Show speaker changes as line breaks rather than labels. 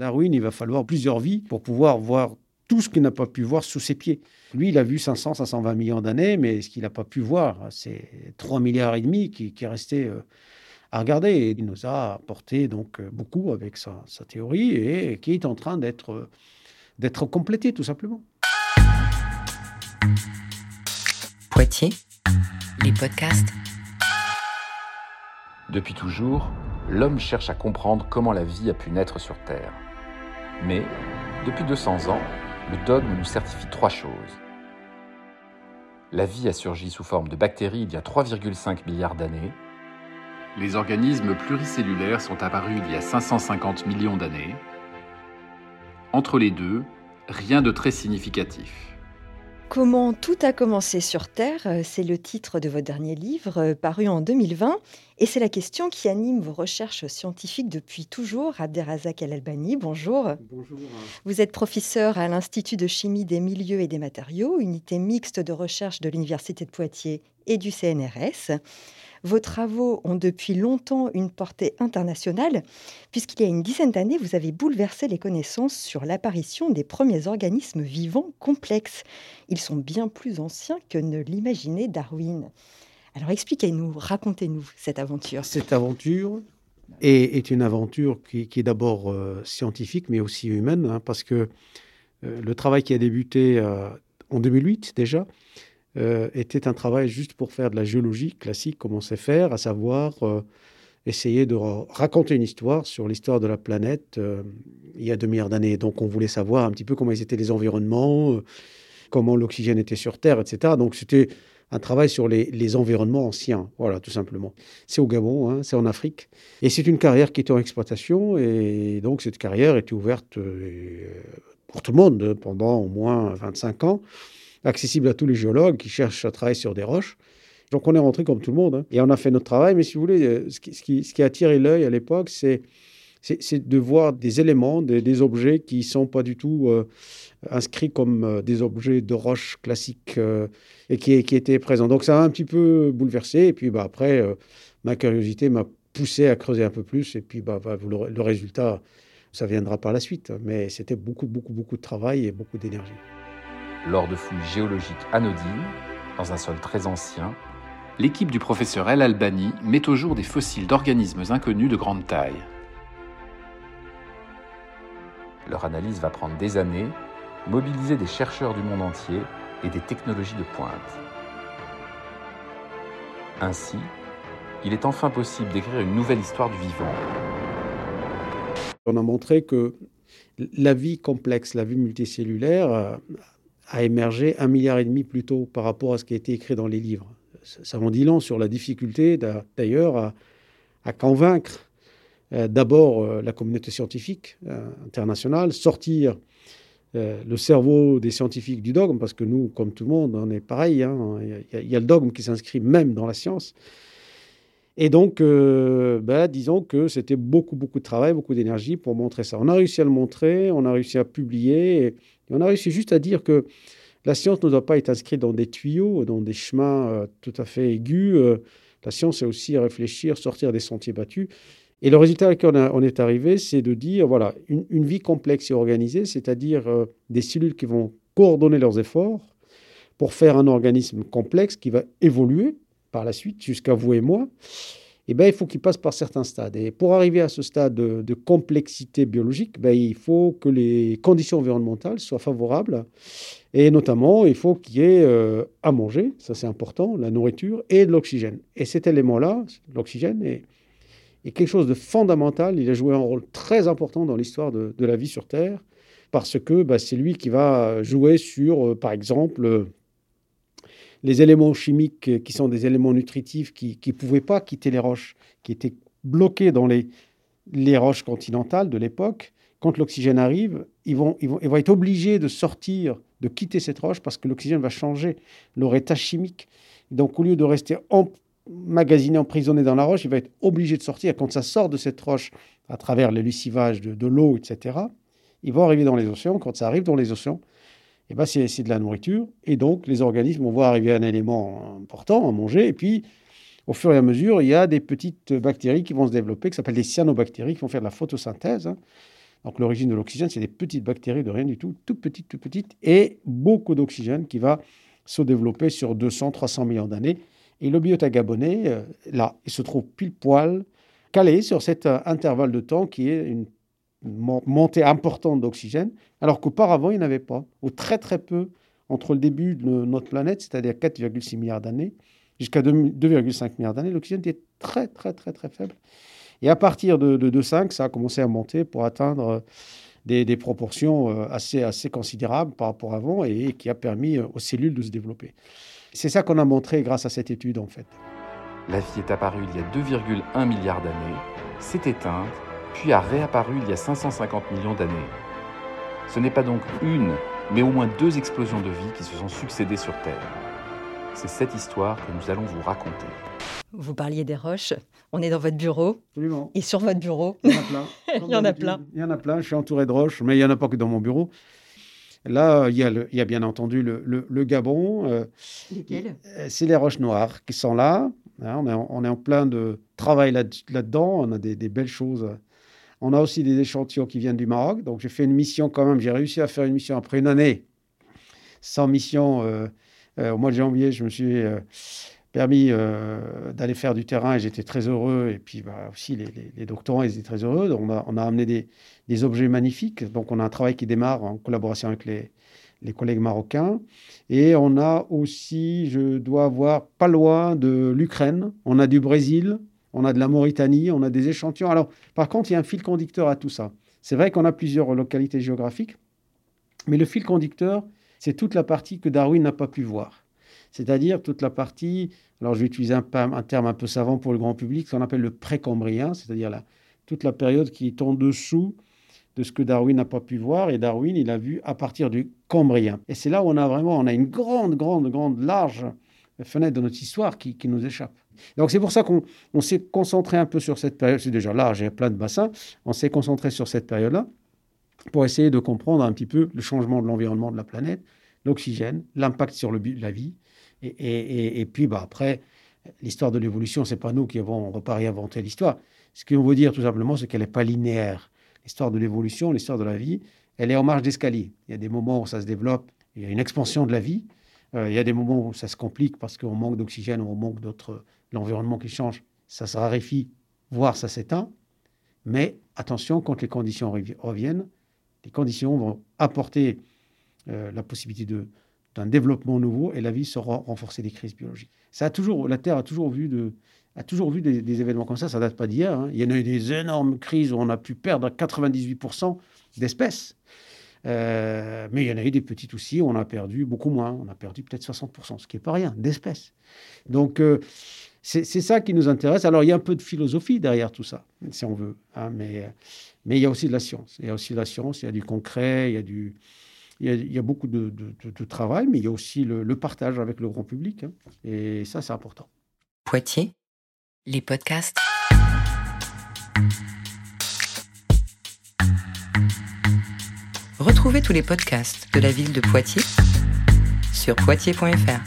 Darwin, il va falloir plusieurs vies pour pouvoir voir tout ce qu'il n'a pas pu voir sous ses pieds. Lui, il a vu 500, 520 millions d'années, mais ce qu'il n'a pas pu voir, c'est 3 milliards et demi qui, qui est resté euh, à regarder. Et il nous a apporté donc euh, beaucoup avec sa, sa théorie et qui est en train d'être euh, d'être complété tout simplement.
Poitiers, les podcasts.
Depuis toujours, l'homme cherche à comprendre comment la vie a pu naître sur Terre. Mais, depuis 200 ans, le dogme nous certifie trois choses. La vie a surgi sous forme de bactéries il y a 3,5 milliards d'années. Les organismes pluricellulaires sont apparus il y a 550 millions d'années. Entre les deux, rien de très significatif.
Comment tout a commencé sur Terre, c'est le titre de votre dernier livre, paru en 2020, et c'est la question qui anime vos recherches scientifiques depuis toujours. Abderrazak El-Albani, bonjour.
Bonjour.
Vous êtes professeur à l'Institut de chimie des milieux et des matériaux, unité mixte de recherche de l'Université de Poitiers et du CNRS. Vos travaux ont depuis longtemps une portée internationale, puisqu'il y a une dizaine d'années, vous avez bouleversé les connaissances sur l'apparition des premiers organismes vivants complexes. Ils sont bien plus anciens que ne l'imaginait Darwin. Alors expliquez-nous, racontez-nous cette aventure.
Cette aventure est, une aventure qui, est d'abord euh, scientifique, mais aussi humaine, hein, parce que euh, le travail qui a débuté euh, en 2008 déjà, était un travail juste pour faire de la géologie classique, comme on sait faire, à savoir essayer de raconter une histoire sur l'histoire de la planète il y a deux milliards d'années. Donc on voulait savoir un petit peu comment étaient les environnements, comment l'oxygène était sur Terre, etc. Donc c'était un travail sur les, environnements anciens, voilà, tout simplement. C'est au Gabon, hein, c'est en Afrique. Et c'est une carrière qui était en exploitation, et donc cette carrière était ouverte euh, pour tout le monde pendant au moins 25 ans accessible à tous les géologues qui cherchent à travailler sur des roches. Donc on est rentré comme tout le monde hein. et on a fait notre travail. Mais si vous voulez, euh, ce qui a attiré l'œil à l'époque, c'est c'est de voir des éléments, des, objets qui ne sont pas du tout euh, inscrits comme euh, des objets de roche classiques euh, et qui, qui, étaient présents. Donc ça a un petit peu bouleversé. Et puis bah, après, euh, ma curiosité m'a poussé à creuser un peu plus. Et puis bah, bah, le, le résultat, ça viendra par la suite. Mais c'était beaucoup, beaucoup, beaucoup de travail et beaucoup d'énergie
lors de fouilles géologiques anodines, dans un sol très ancien, l'équipe du professeur El Albani met au jour des fossiles d'organismes inconnus de grande taille. Leur analyse va prendre des années, mobiliser des chercheurs du monde entier et des technologies de pointe. Ainsi, il est enfin possible d'écrire une nouvelle histoire du vivant.
On a montré que la vie complexe, la vie multicellulaire, a émergé un milliard et demi plus tôt par rapport à ce qui a été écrit dans les livres. Ça en dit long sur la difficulté d'ailleurs à, convaincre euh, d'abord euh, la communauté scientifique euh, internationale, sortir euh, le cerveau des scientifiques du dogme, parce que nous, comme tout le monde, on est pareil. Hein, il, y a le dogme qui s'inscrit même dans la science. Et donc, euh, ben, disons que c'était beaucoup, beaucoup de travail, beaucoup d'énergie pour montrer ça. On a réussi à le montrer, on a réussi à publier, et, on a réussi juste à dire que la science ne doit pas être inscrite dans des tuyaux, dans des chemins euh, tout à fait aigus. Euh, la science, c'est aussi réfléchir, sortir des sentiers battus. Et le résultat à lequel on, est arrivé, c'est de dire, voilà, une, vie complexe et organisée, c'est-à-dire euh, des cellules qui vont coordonner leurs efforts pour faire un organisme complexe qui va évoluer par la suite, jusqu'à vous et moi, eh ben, il faut qu'il passe par certains stades. Et pour arriver à ce stade de, de complexité biologique, ben, il faut que les conditions environnementales soient favorables. Et notamment, il faut qu'il y ait euh, à manger, ça c'est important, la nourriture et de l'oxygène. Et cet élément-là, l'oxygène, est, est, quelque chose de fondamental. Il a joué un rôle très important dans l'histoire de, la vie sur Terre, parce que ben, c'est lui qui va jouer sur, euh, par exemple, les éléments chimiques qui sont des éléments nutritifs qui ne pouvaient pas quitter les roches, qui étaient bloqués dans les, roches continentales de l'époque. Quand l'oxygène arrive, ils vont, ils, vont, être obligés de sortir, de quitter cette roche parce que l'oxygène va changer leur état chimique. Donc, au lieu de rester emmagasiné, emprisonné dans la roche, il va être obligé de sortir. Quand ça sort de cette roche à travers l'élucivage de, de l'eau, etc., ils vont arriver dans les océans. Quand ça arrive dans les océans, eh ben c'est de la nourriture. Et donc, les organismes vont voir arriver un élément important à manger. Et puis, au fur et à mesure, il y a des petites bactéries qui vont se développer, qui s'appellent des cyanobactéries, qui vont faire de la photosynthèse. Hein. Donc l'origine de l'oxygène, c'est des petites bactéries de rien du tout, toutes petites, toutes petites, et beaucoup d'oxygène qui va se développer sur 200, 300 millions d'années. Et le biota gabonais, euh, là, il se trouve pile poil calé sur cet euh, intervalle de temps qui est une montée importante d'oxygène, alors qu'auparavant, il n'y en avait pas, ou très très peu, entre le début de notre planète, c'est-à-dire 4,6 milliards d'années, jusqu'à 2,5 milliards d'années, l'oxygène était très très très très faible. Et à partir de, 2,5, ça a commencé à monter pour atteindre euh, des, proportions assez, assez considérables par rapport à avant et, qui a permis aux cellules de se développer. C'est ça qu'on a montré grâce à cette étude en fait.
La vie est apparue il y a 2,1 milliards d'années, s'est éteinte, puis a réapparu il y a 550 millions d'années. Ce n'est pas donc une, mais au moins deux explosions de vie qui se sont succédées sur Terre. C'est cette histoire que nous allons vous raconter.
Vous parliez des roches. On est dans votre bureau.
Absolument.
Et sur votre bureau.
Il y en a plein.
il y en a plein.
Il y en a plein. Je suis entouré de roches, mais il n'y en a pas que dans mon bureau. Là, il y a, il y a bien entendu le, Gabon.
Euh, Lesquels?
euh, C'est les roches noires qui sont là. Hein, on, est en, on, est en, plein de travail là-dedans. on a des, belles choses. On a aussi des échantillons qui viennent du Maroc. Donc, j'ai fait une mission quand même. J'ai réussi à faire une mission après une année sans mission. Euh, au mois de janvier, je me suis permis euh, d'aller faire du terrain et j'étais très heureux. Et puis bah, aussi, les, doctorants ils étaient très heureux. On a, on a amené des, des, objets magnifiques. Donc, on a un travail qui démarre en collaboration avec les, les collègues marocains. Et on a aussi, je dois avoir, pas loin de l'Ukraine. On a du Brésil, on a de la Mauritanie, on a des échantillons. Alors, par contre, il y a un fil conducteur à tout ça. C'est vrai qu'on a plusieurs localités géographiques, mais le fil conducteur, c'est toute la partie que Darwin n'a pas pu voir c'est-à-dire toute la partie, alors je vais utiliser un, terme un peu savant pour le grand public, ce qu'on appelle le précambrien, c'est-à-dire toute la période qui est en dessous de ce que Darwin n'a pas pu voir, et Darwin, il a vu à partir du Cambrien. Et c'est là où on a vraiment, on a une grande, grande, grande, large fenêtre de notre histoire qui, nous échappe. Donc c'est pour ça qu'on s'est concentré un peu sur cette période, c'est déjà large, il y a plein de bassins, on s'est concentré sur cette période-là pour essayer de comprendre un petit peu le changement de l'environnement de la planète, l'oxygène, l'impact sur le, la vie, et, puis bah, après, l'histoire de l'évolution, c'est pas nous qui avons, on va pas réinventer l'histoire. Ce qu'on veut dire tout simplement, c'est qu'elle n'est pas linéaire. L'histoire de l'évolution, l'histoire de la vie, elle est en marge d'escalier. Il y a des moments où ça se développe, il y a une expansion de la vie. Euh, il y a des moments où ça se complique parce qu'on manque d'oxygène on manque d'autres, l'environnement qui change. Ça se raréfie, voire ça s'éteint. Mais attention, quand les conditions reviennent, les conditions vont apporter euh, la possibilité d'un développement nouveau et la vie sera renforcée des crises biologiques. Ça a toujours, la Terre a toujours vu, a toujours vu des, événements comme ça, ça date pas d'hier. Hein. Il y en a eu des énormes crises où on a pu perdre 98% d'espèces. Euh, mais il y en a eu des petites aussi où on a perdu beaucoup moins. On a perdu peut-être 60%, ce qui n'est pas rien, d'espèces. Donc, euh, c'est ça qui nous intéresse. Alors, il y a un peu de philosophie derrière tout ça, si on veut. Hein, mais, mais il y a aussi de la science. Il y a aussi de la science, il y a du concret, il y a du, il y a, beaucoup de, travail, mais il y a aussi le, partage avec le grand public. Hein. et ça, c'est important.
Poitiers, les podcasts. Retrouvez tous les podcasts de la ville de Poitiers sur poitiers.fr.